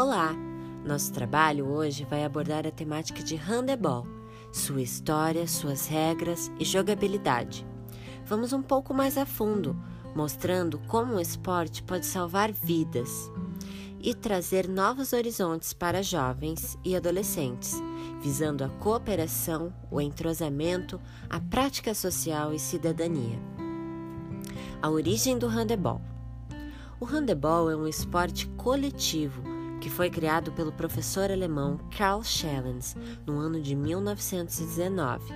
Olá! Nosso trabalho hoje vai abordar a temática de handebol, sua história, suas regras e jogabilidade. Vamos um pouco mais a fundo, mostrando como o esporte pode salvar vidas e trazer novos horizontes para jovens e adolescentes, visando a cooperação, o entrosamento, a prática social e cidadania. A origem do handebol. O handebol é um esporte coletivo que foi criado pelo professor alemão Karl Schellens no ano de 1919.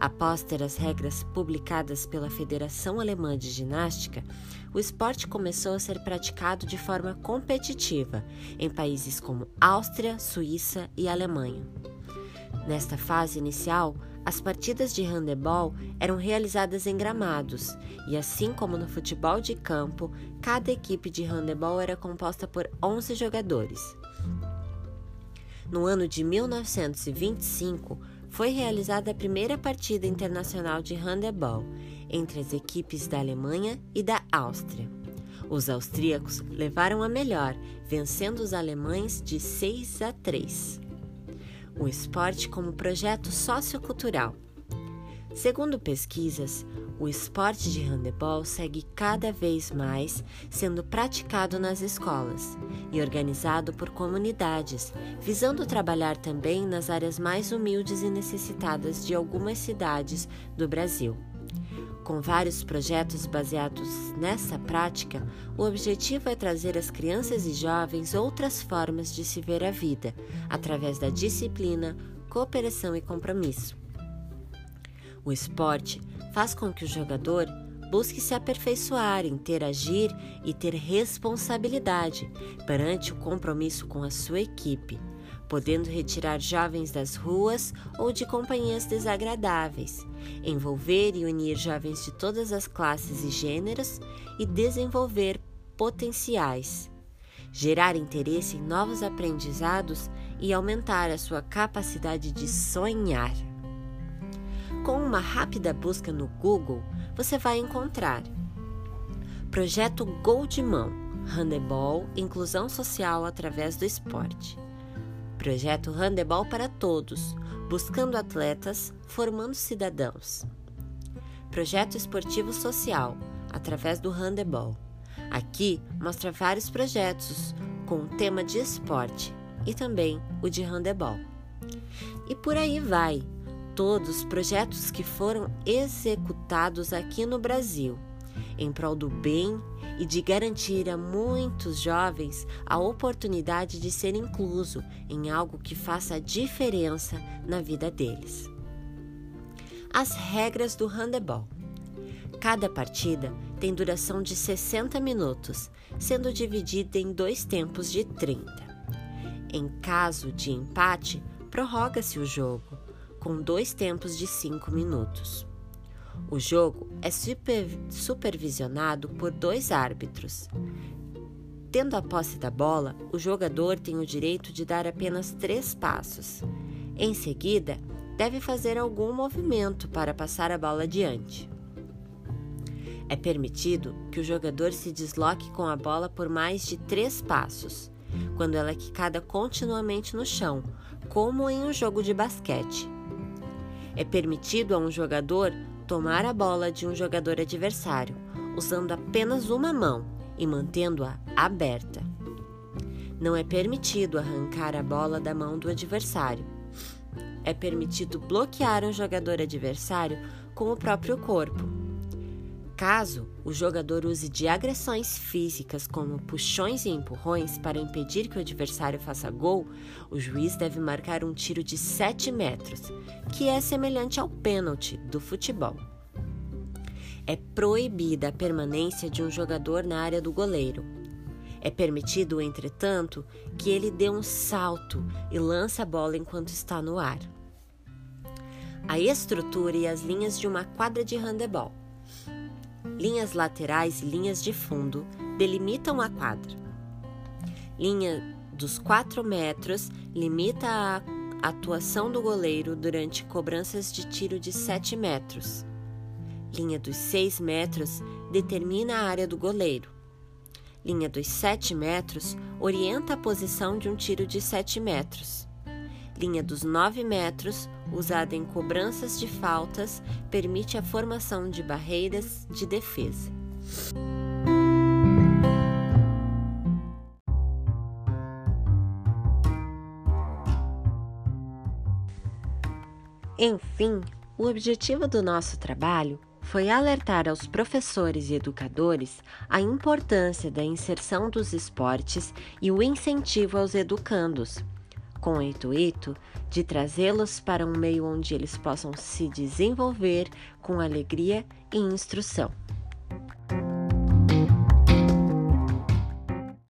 Após ter as regras publicadas pela Federação Alemã de Ginástica, o esporte começou a ser praticado de forma competitiva em países como Áustria, Suíça e Alemanha. Nesta fase inicial, as partidas de handebol eram realizadas em gramados, e assim como no futebol de campo, cada equipe de handebol era composta por 11 jogadores. No ano de 1925, foi realizada a primeira partida internacional de handebol entre as equipes da Alemanha e da Áustria. Os austríacos levaram a melhor, vencendo os alemães de 6 a 3 o esporte como projeto sociocultural. Segundo pesquisas, o esporte de handebol segue cada vez mais sendo praticado nas escolas e organizado por comunidades, visando trabalhar também nas áreas mais humildes e necessitadas de algumas cidades do Brasil. Com vários projetos baseados nessa prática, o objetivo é trazer às crianças e jovens outras formas de se ver a vida, através da disciplina, cooperação e compromisso. O esporte faz com que o jogador busque se aperfeiçoar, interagir e ter responsabilidade perante o compromisso com a sua equipe podendo retirar jovens das ruas ou de companhias desagradáveis, envolver e unir jovens de todas as classes e gêneros e desenvolver potenciais, gerar interesse em novos aprendizados e aumentar a sua capacidade de sonhar. Com uma rápida busca no Google, você vai encontrar Projeto Gol de Mão, Handebol, Inclusão Social através do Esporte. Projeto Handebol para Todos, buscando atletas, formando cidadãos. Projeto Esportivo Social, através do handebol. Aqui mostra vários projetos com o tema de esporte e também o de handebol. E por aí vai, todos projetos que foram executados aqui no Brasil em prol do bem e de garantir a muitos jovens a oportunidade de ser incluso em algo que faça diferença na vida deles. As regras do handebol. Cada partida tem duração de 60 minutos, sendo dividida em dois tempos de 30. Em caso de empate, prorroga-se o jogo, com dois tempos de 5 minutos. O jogo é super, supervisionado por dois árbitros. Tendo a posse da bola, o jogador tem o direito de dar apenas três passos. Em seguida, deve fazer algum movimento para passar a bola adiante. É permitido que o jogador se desloque com a bola por mais de três passos, quando ela é quicada continuamente no chão, como em um jogo de basquete. É permitido a um jogador tomar a bola de um jogador adversário, usando apenas uma mão e mantendo-a aberta. Não é permitido arrancar a bola da mão do adversário. É permitido bloquear um jogador adversário com o próprio corpo. Caso o jogador use de agressões físicas, como puxões e empurrões, para impedir que o adversário faça gol, o juiz deve marcar um tiro de 7 metros, que é semelhante ao pênalti do futebol. É proibida a permanência de um jogador na área do goleiro. É permitido, entretanto, que ele dê um salto e lance a bola enquanto está no ar. A estrutura e as linhas de uma quadra de handebol. Linhas laterais e linhas de fundo delimitam a quadra. Linha dos 4 metros limita a atuação do goleiro durante cobranças de tiro de 7 metros. Linha dos 6 metros determina a área do goleiro. linha dos 7 metros, orienta a posição de um tiro de 7 metros. Linha dos 9 metros, usada em cobranças de faltas, permite a formação de barreiras de defesa. Enfim, o objetivo do nosso trabalho foi alertar aos professores e educadores a importância da inserção dos esportes e o incentivo aos educandos, com o intuito de trazê-los para um meio onde eles possam se desenvolver com alegria e instrução.